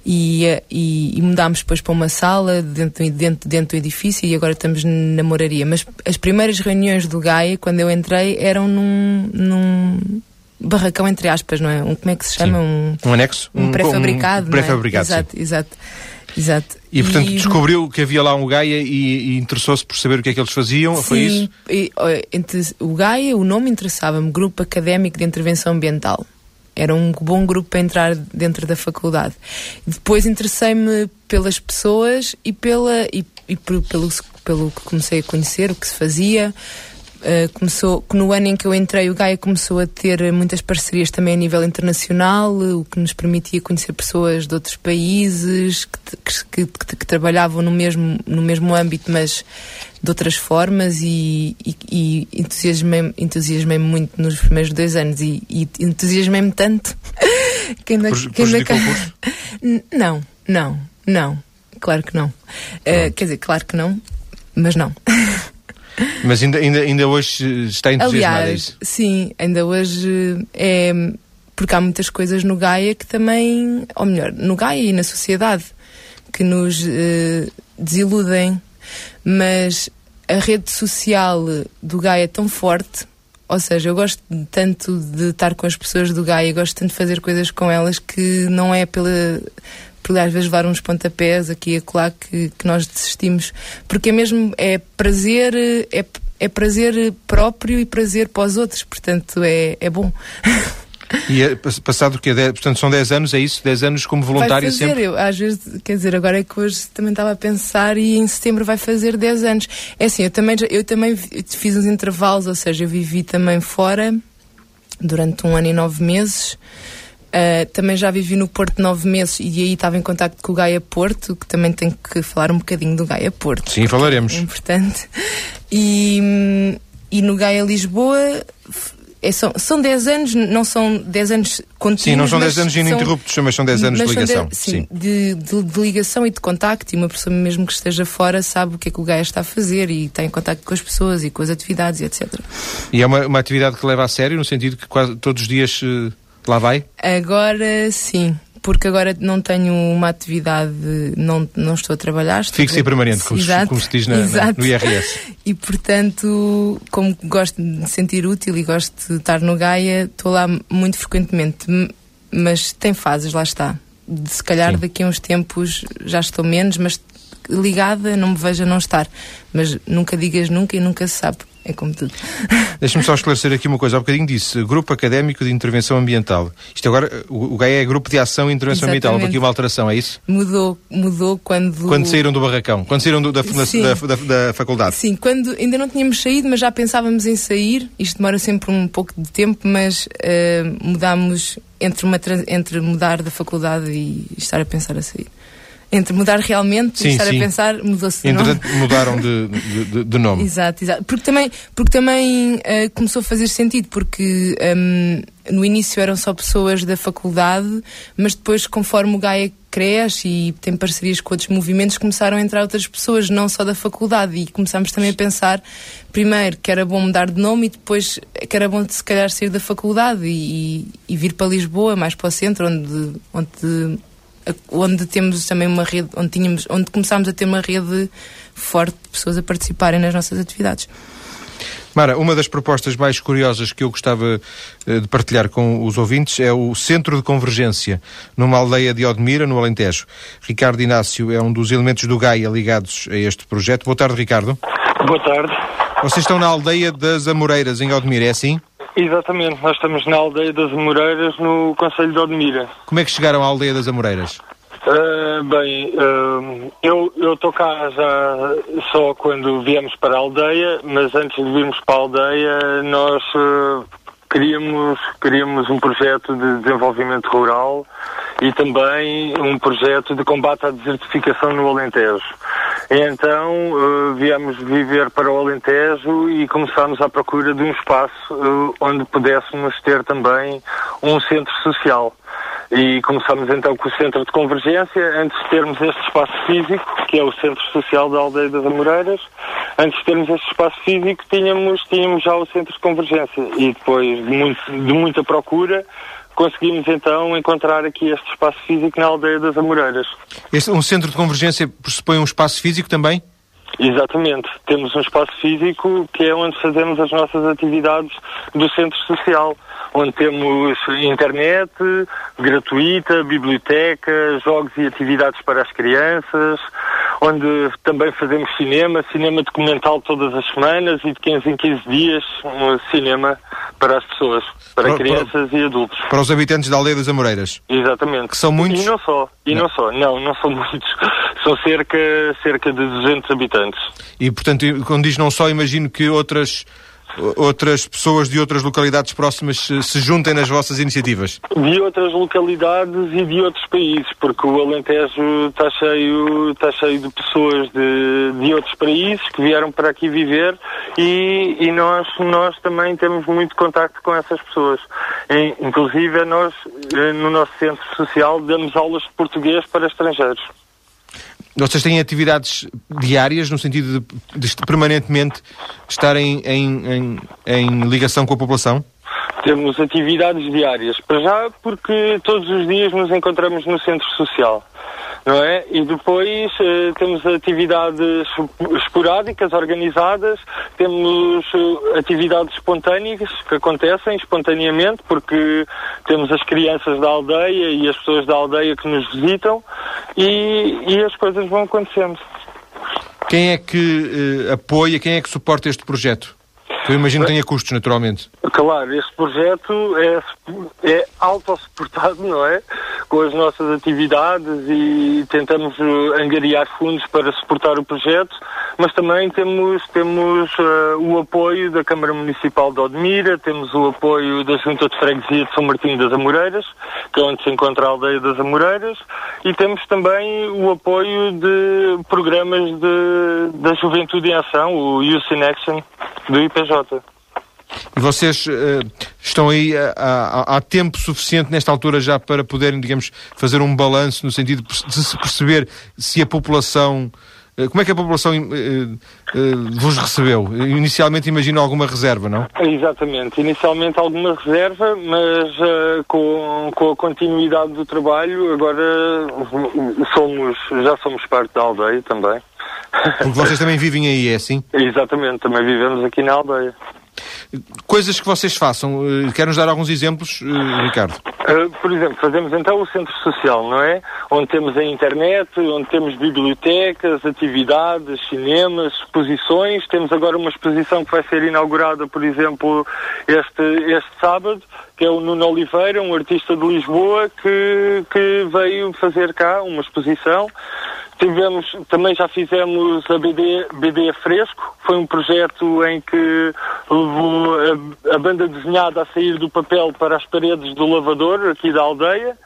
E, eh, e, e, mudámos depois para uma sala dentro, dentro, dentro do edifício e agora estamos na moraria. Mas as primeiras reuniões do Gaia, quando eu entrei, eram num, num barracão entre aspas, não é? Um, como é que se chama? Um, um, anexo? Um, pré-fabricado. Um pré-fabricado. É? Exato, exato. Exato. E, portanto, e... descobriu que havia lá um Gaia e, e interessou-se por saber o que é que eles faziam? Sim, foi isso? E, entre, o Gaia, o nome interessava-me, Grupo Académico de Intervenção Ambiental. Era um bom grupo para entrar dentro da faculdade. Depois interessei-me pelas pessoas e, pela, e, e pelo, pelo que comecei a conhecer, o que se fazia, Uh, começou, no ano em que eu entrei, o Gaia começou a ter muitas parcerias também a nível internacional, o que nos permitia conhecer pessoas de outros países que, que, que, que trabalhavam no mesmo, no mesmo âmbito, mas de outras formas e, e, e entusiasmei-me entusiasmei muito nos primeiros dois anos e, e entusiasmei-me tanto que ainda, que ainda... Não, não, não, claro que não. Uh, quer dizer, claro que não, mas não. Mas ainda, ainda, ainda hoje está entusiasmada Aliás, sim, ainda hoje é porque há muitas coisas no Gaia que também, ou melhor, no Gaia e na sociedade que nos uh, desiludem, mas a rede social do Gaia é tão forte, ou seja, eu gosto tanto de estar com as pessoas do Gaia, gosto tanto de fazer coisas com elas que não é pela por às vezes levar uns pontapés aqui e acolá que, que nós desistimos. Porque é mesmo, é prazer, é, é prazer próprio e prazer para os outros, portanto é, é bom. E é, passado o quê? Portanto, são 10 anos, é isso? 10 anos como voluntária vai fazer, sempre? Eu, às vezes, quer dizer, agora é que hoje também estava a pensar e em setembro vai fazer 10 anos. É assim, eu também, eu também fiz uns intervalos, ou seja, eu vivi também fora durante um ano e nove meses. Uh, também já vivi no Porto nove meses e aí estava em contato com o Gaia Porto, que também tem que falar um bocadinho do Gaia Porto. Sim, falaremos. É importante. E, e no Gaia Lisboa é, são, são 10 anos, não são 10 anos contínuos. Sim, não são 10 anos ininterruptos, mas são 10 anos de ligação. De, sim, sim. De, de, de, ligação e de contacto. E uma pessoa, mesmo que esteja fora, sabe o que é que o Gaia está a fazer e está em contacto com as pessoas e com as atividades e etc. E é uma, uma atividade que leva a sério, no sentido que quase todos os dias. Uh Lá vai? Agora sim, porque agora não tenho uma atividade, não, não estou a trabalhar. Fixe e permanente, como, se, como se diz na, na, no IRS. E portanto, como gosto de me sentir útil e gosto de estar no Gaia, estou lá muito frequentemente. Mas tem fases, lá está. De, se calhar Sim. daqui a uns tempos já estou menos, mas ligada não me vejo a não estar. Mas nunca digas nunca e nunca se sabe é como tudo. Deixa-me só esclarecer aqui uma coisa. Há bocadinho disse Grupo Académico de Intervenção Ambiental. Isto agora, o, o GAE é Grupo de Ação e Intervenção Exatamente. Ambiental. Houve aqui uma alteração, é isso? Mudou, mudou quando... Quando saíram do barracão, quando saíram do, da, da, da, da, faculdade. Sim, quando ainda não tínhamos saído, mas já pensávamos em sair. Isto demora sempre um pouco de tempo, mas uh, mudámos entre, uma, entre mudar da faculdade e estar a pensar a sair entre mudar realmente sim, e estar sim. a pensar, mudou-se de nome. mudaram de, de, de, nome. exato, exato. Porque também, porque também uh, começou a fazer sentido, porque um, no início eram só pessoas da faculdade, mas depois, conforme o Gaia cresce e tem parcerias com outros movimentos, começaram a entrar outras pessoas, não só da faculdade, e começámos também a pensar, primeiro, que era bom mudar de nome e depois que era bom, se calhar, sair da faculdade e, e vir para Lisboa, mais para o centro, onde, onde onde temos também uma rede, onde, tínhamos, onde começámos a ter uma rede forte de pessoas a participarem nas nossas atividades. Mara, uma das propostas mais curiosas que eu gostava uh, de partilhar com os ouvintes é o Centro de Convergência, numa aldeia de Odmira, no Alentejo. Ricardo Inácio é um dos elementos do Gaia ligados a este projeto. Boa tarde, Ricardo. Boa tarde. Vocês estão na aldeia das Amoreiras, em Odmira, é assim? Exatamente, nós estamos na aldeia das Amoreiras, no Conselho de Odmira. Como é que chegaram à aldeia das Amoreiras? Uh, bem, uh, eu estou cá já só quando viemos para a aldeia, mas antes de virmos para a aldeia, nós uh, queríamos, queríamos um projeto de desenvolvimento rural e também um projeto de combate à desertificação no Alentejo. Então uh, viemos viver para o Alentejo e começámos à procura de um espaço uh, onde pudéssemos ter também um centro social. E começámos então com o Centro de Convergência, antes de termos este espaço físico, que é o Centro Social da Aldeia das Amoreiras, antes de termos este espaço físico, tínhamos, tínhamos já o Centro de Convergência. E depois de, muito, de muita procura, conseguimos então encontrar aqui este espaço físico na aldeia das Amoreiras. Este, um centro de convergência pressupõe um espaço físico também? Exatamente. Temos um espaço físico que é onde fazemos as nossas atividades do centro social, onde temos internet gratuita, biblioteca, jogos e atividades para as crianças, onde também fazemos cinema, cinema documental todas as semanas e de 15 em 15 dias um cinema para as pessoas, para, Para- crianças e adultos. Para os habitantes da aldeia das Amoreiras. Exatamente. Que são muitos? E não só, e não, só, não, não são muitos. São cerca, cerca de 200 habitantes. E, portanto, quando diz não só, imagino que outras, outras pessoas de outras localidades próximas se, juntem nas vossas iniciativas. De outras localidades e de outros países, porque o Alentejo está cheio, está cheio de pessoas de, de outros países que vieram para aqui viver e, e nós, nós também temos muito contacto com essas pessoas. Inclusive, nós, eh, no nosso centro social, damos aulas de português para estrangeiros. Vocês têm atividades diárias, no sentido de, de permanentemente estarem em, em, em ligação com a população? Temos atividades diárias, para já porque todos os dias nos encontramos no centro social, não é? E depois eh, temos atividades esporádicas, organizadas, temos eh, atividades espontâneas que acontecem espontaneamente, porque temos as crianças da aldeia e as pessoas da aldeia que nos visitam e, e as coisas vão acontecendo. Quem é que eh, apoia, quem é que suporta este projeto? Eu imagino que tenha custos, naturalmente. Claro, este projeto é, é autossuportado, não é? Com as nossas atividades e tentamos eh, angariar fundos para suportar o projeto, mas também temos, temos eh, o apoio da Câmara Municipal de Odmira, temos o apoio da Junta de Freguesia de São Martinho das Amoreiras, que é onde se encontra a aldeia das Amoreiras, e temos também o apoio de programas de, da Juventude em Ação, o Youth in Action, do IPJ. E vocês eh, estão aí eh, há, tempo suficiente nesta altura já para poderem, digamos, fazer um balanço no sentido de, se perceber se a população. eh, como é que a população eh, eh, vos recebeu? Inicialmente imagino alguma reserva, não? Exatamente. Inicialmente alguma reserva, mas eh, com, com a continuidade do trabalho, agora uh, somos, já somos parte da aldeia também. Porque vocês também vivem aí, é assim? Exatamente, também vivemos aqui na aldeia. Coisas que vocês façam. eh, Quer-nos dar alguns exemplos, eh, Ricardo? Uh, por exemplo, fazemos então o centro social, não é? Onde temos a internet, onde temos bibliotecas, atividades, cinemas, exposições. Temos agora uma exposição que vai ser inaugurada, por exemplo, este, este sábado, que é o Nuno Oliveira, um artista de Lisboa, que, que veio fazer cá uma exposição. Tivemos, também já fizemos a BD, BD Fresco, foi um projeto em que levou a, a banda desenhada a sair do papel para as paredes do lavador aqui da aldeia.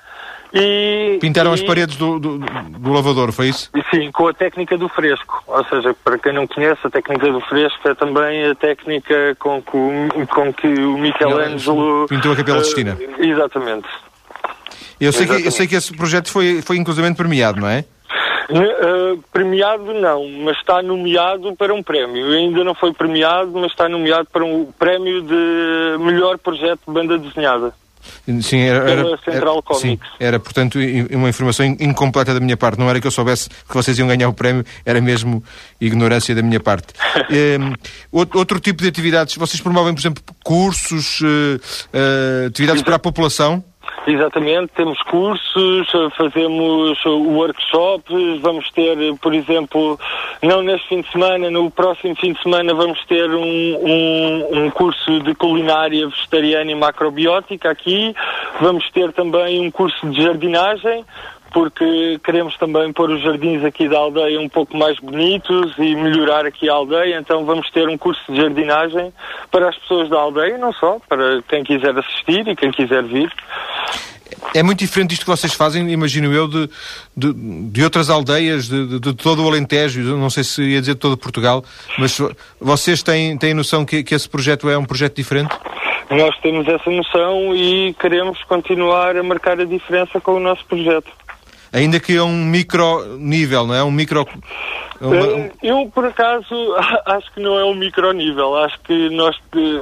E, Pintaram e, as paredes do, do, do lavador, foi isso? Sim, com a técnica do fresco. Ou seja, para quem não conhece, a técnica do fresco é também a técnica com que o, com que o Michelangelo... Pintou a Capela eh, Sistina. Exatamente. Eu sei, que, eu Exatamente. sei que esse projeto foi, foi inclusivamente premiado, não é? Uh, premiado não, mas está nomeado para um prémio. Ainda não foi premiado, mas está nomeado para um prémio de melhor projeto de banda desenhada. Sim, era, era, Central era- Comics. sim, era, portanto, uma informação in- incompleta da minha parte. Não era que eu soubesse que vocês iam ganhar o prémio, era mesmo ignorância da minha parte. Em, out- outro tipo de atividades, vocês promovem, por exemplo, cursos, eh, eh, atividades para a população? Exatamente, temos cursos, fazemos workshops, vamos ter, por exemplo, não neste fim de semana, no próximo fim de semana vamos ter um, um, um curso de culinária vegetariana e macrobiótica aqui, vamos ter também um curso de jardinagem, porque queremos também pôr os jardins aqui da aldeia um pouco mais bonitos e melhorar aqui a aldeia, então vamos ter um curso de jardinagem para as pessoas da aldeia, não só, para quem quiser assistir e quem quiser vir. É muito diferente isto que vocês fazem, imagino eu, de, de, de outras aldeias, de, de- todo o Alentejo, não sei se ia dizer de todo Portugal, mas vocês têm, têm noção que, que esse projeto é um projeto diferente? Nós temos essa noção e queremos continuar a marcar a diferença com o nosso projeto. Ainda que a um micro nível, não é? Um micro. Eh, Eu, por acaso, acho que não é um micronível. Acho que nós,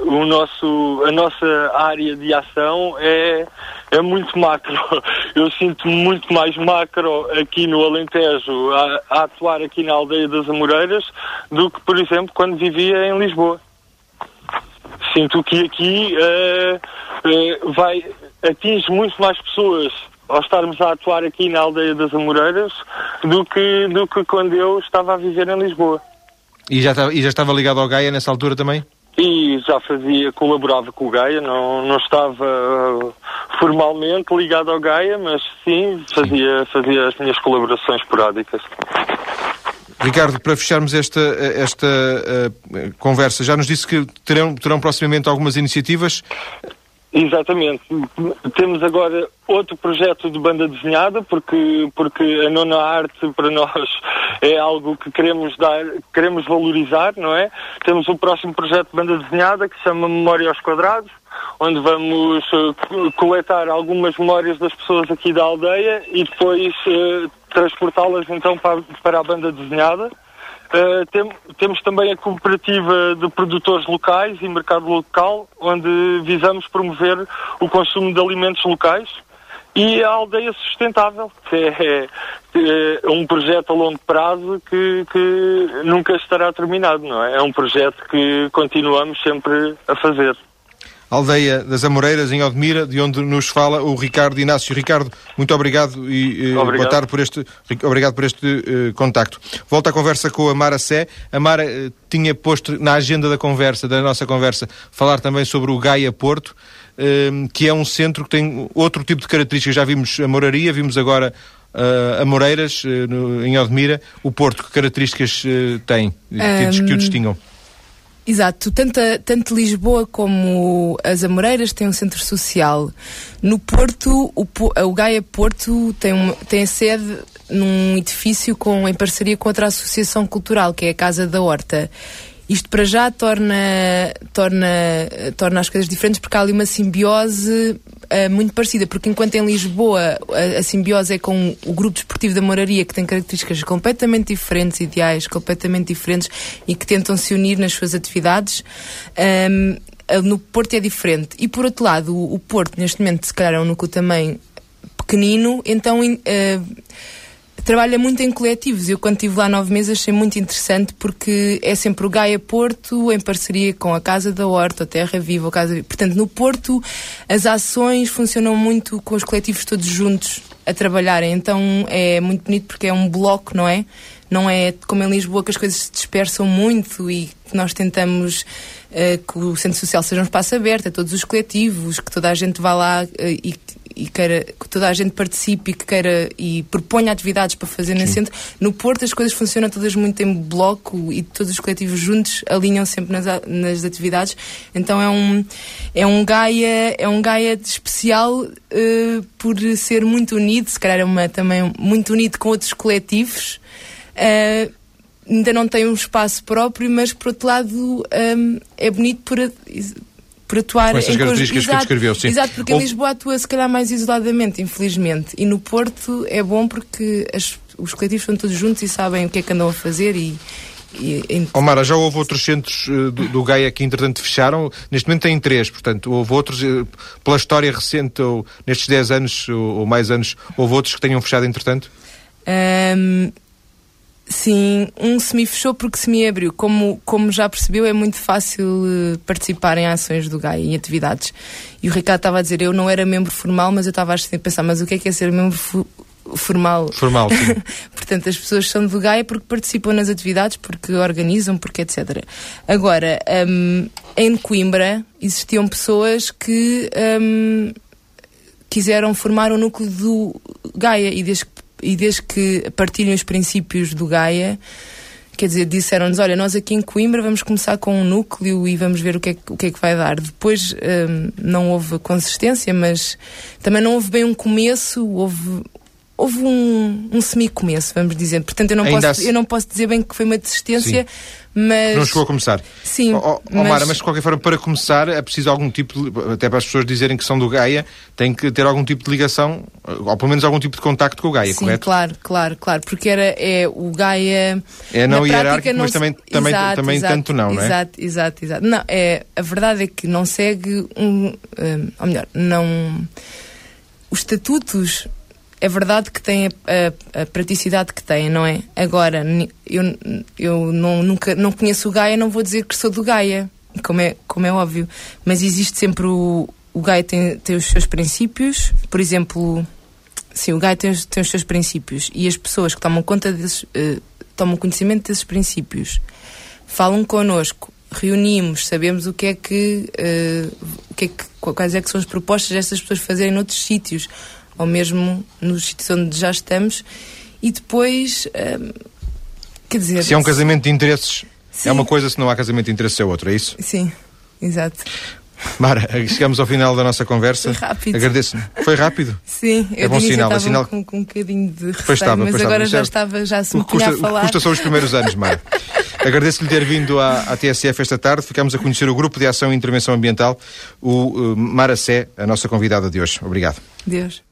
o nosso, a nossa área de ação é, é muito macro. Eu sinto muito mais macro aqui no Alentejo a, a, atuar aqui na aldeia das Amoreiras do que, por exemplo, quando vivia em Lisboa. Sinto que aqui uh, uh, vai atinge muito mais pessoas ao estarmos a atuar aqui na aldeia das Amoreiras do que, do que quando eu estava a viver em Lisboa. E já, estava, e já estava ligado ao Gaia nessa altura também? E já fazia, colaborava com o Gaia, não, não estava uh, formalmente ligado ao Gaia, mas sim, fazia, fazia as minhas colaborações esporádicas. Ricardo, para fecharmos esta, esta uh, conversa, já nos disse que terão, terão proximamente algumas iniciativas. Exatamente. Temos agora outro projeto de banda desenhada, porque, porque a nona arte para nós é algo que queremos dar, queremos valorizar, não é? Temos o próximo projeto de banda desenhada que se chama Memória aos Quadrados, onde vamos uh, coletar algumas memórias das pessoas aqui da aldeia e depois uh, transportá-las então para, para a banda desenhada. Uh, tem, temos também a cooperativa de produtores locais e mercado local, onde visamos promover o consumo de alimentos locais e a aldeia sustentável, que é, é um projeto a longo prazo que, que nunca estará terminado, não é? É um projeto que continuamos sempre a fazer aldeia das Amoreiras, em Odmira, de onde nos fala o Ricardo Inácio. Ricardo, muito obrigado e uh, boa tarde por este, obrigado por este uh, contacto. Volto à conversa com a Mara Sé. A Mara uh, tinha posto na agenda da conversa, da nossa conversa, falar também sobre o Gaia Porto, que é um centro que tem outro tipo de características. Já vimos a Moraria, vimos agora uh, Amoreiras, uh, no, em Odmira. O Porto, que características uh, tem um... que o distingam? Exato, tanto, tanto Lisboa como as Amoreiras têm um centro social. No Porto, o, o Gaia Porto tem, tem sede num edifício com, em parceria com outra associação cultural, que é a Casa da Horta. Isto para já torna, torna, torna as coisas diferentes porque há ali uma simbiose uh, muito parecida, porque enquanto em Lisboa a, a, simbiose é com o grupo desportivo da Moraria, que tem características completamente diferentes, ideais completamente diferentes e que tentam se unir nas suas atividades, um, ehm, no Porto é diferente. E por outro lado, o, o Porto, neste momento, se calhar é um núcleo também pequenino, então. Uh, trabalha muito em coletivos. Eu, quando estive lá nove meses, achei muito interessante porque é sempre o Gaia Porto em parceria com a Casa da Horta, a Terra Viva, a Casa Portanto, no Porto, as ações funcionam muito com os coletivos todos juntos a trabalharem. Então, é muito bonito porque é um bloco, não é? Não é como em Lisboa que as coisas se dispersam muito e nós tentamos uh, que o centro social seja um espaço aberto a todos os coletivos, que toda a gente vá lá uh, e e queira que toda a gente participe e que queira e proponha atividades para fazer Sim. nesse centro. No Porto as coisas funcionam todas muito em bloco e todos os coletivos juntos alinham sempre nas, nas atividades. Então é um é um Gaia é um Gaia especial uh, por ser muito unido, se calhar é uma também muito unido com outros coletivos. Uh, ainda não tem um espaço próprio, mas por outro lado um, é bonito por por atuar Com essas em características exato, que descreveu, sim. Exato, porque Ou... Lisboa atua se calhar mais isoladamente, infelizmente. E no Porto é bom porque as, os coletivos estão todos juntos e sabem o que é que andam a fazer e, e, Omara, já houve outros centros uh, do, do Gaia que entretanto fecharam, neste momento tem três, portanto, houve outros, uh, pela história recente, ou nestes 10 anos ou, ou, mais anos, houve outros que tenham fechado entretanto? Um, Sim, um semi fechou porque semi abriu. Como, como já percebeu, é muito fácil uh, participar em ações do GAI, em atividades. E o Ricardo estava a dizer, eu não era membro formal, mas eu estava a pensar, mas o que é que é ser membro formal? Formal, sim. Portanto, as pessoas são do GAI porque participam nas atividades, porque organizam, porque etc. Agora, um, em Coimbra existiam pessoas que um, quiseram formar o um núcleo do Gaia e desde que e desde que partilhem os princípios do Gaia, quer dizer, disseram-nos, olha, nós aqui em Coimbra vamos começar com um núcleo e vamos ver o que é, o que, é que vai dar. Depois hum, não houve consistência, mas também não houve bem um começo, houve, houve um, um semi-começo, vamos dizer. Portanto, eu não, posso, eu não posso dizer bem que foi uma desistência, Sim. Mas... Não chegou a começar. Sim, oh, oh, Mara, mas... de qualquer forma, para começar, é preciso algum tipo, de, até para as pessoas dizerem que são do Gaia, tem que ter algum tipo de ligação, ou pelo menos algum tipo de contacto com o Gaia, Sim, correto? claro, claro, claro, porque era, é o Gaia... É não hierárquico, não mas também, também, exato, também exato, tanto não, não é? Exato, exato, exato. Não, é, a verdade é que não segue um, um ou melhor, não os estatutos é verdade que têm a, a, a, praticidade que têm, não é? Agora, eu, eu não, nunca não conheço o Gaia, não vou dizer que sou do Gaia, como é, como é óbvio, mas existe sempre o. O Gaia tem, tem os seus princípios, por exemplo, sim, o Gaia tem, tem os seus princípios e as pessoas que tomam conta desses, uh, tomam conhecimento desses princípios, falam connosco, reunimos, sabemos o que é que, uh, o que, é que quais é que são as propostas destas pessoas fazerem noutros sítios ou mesmo nos sítios onde já estamos, e depois, hum, quer dizer... Se é um casamento de interesses, sim. é uma coisa, se não há casamento de interesses é outra, é isso? Sim, exato. Mara, chegamos ao final da nossa conversa. Foi rápido. Agradeço. Foi rápido? Sim, é bom sinal. É sinal... Com, com, um bocadinho de receio, estava, mas agora já estava, já se me custa, a falar. Custa só os primeiros anos, Mara. Agradeço-lhe ter vindo à, à, TSF esta tarde. Ficamos a conhecer o Grupo de Ação e Intervenção Ambiental, o uh, Mara Sé, a nossa convidada de hoje. Obrigado. Deus.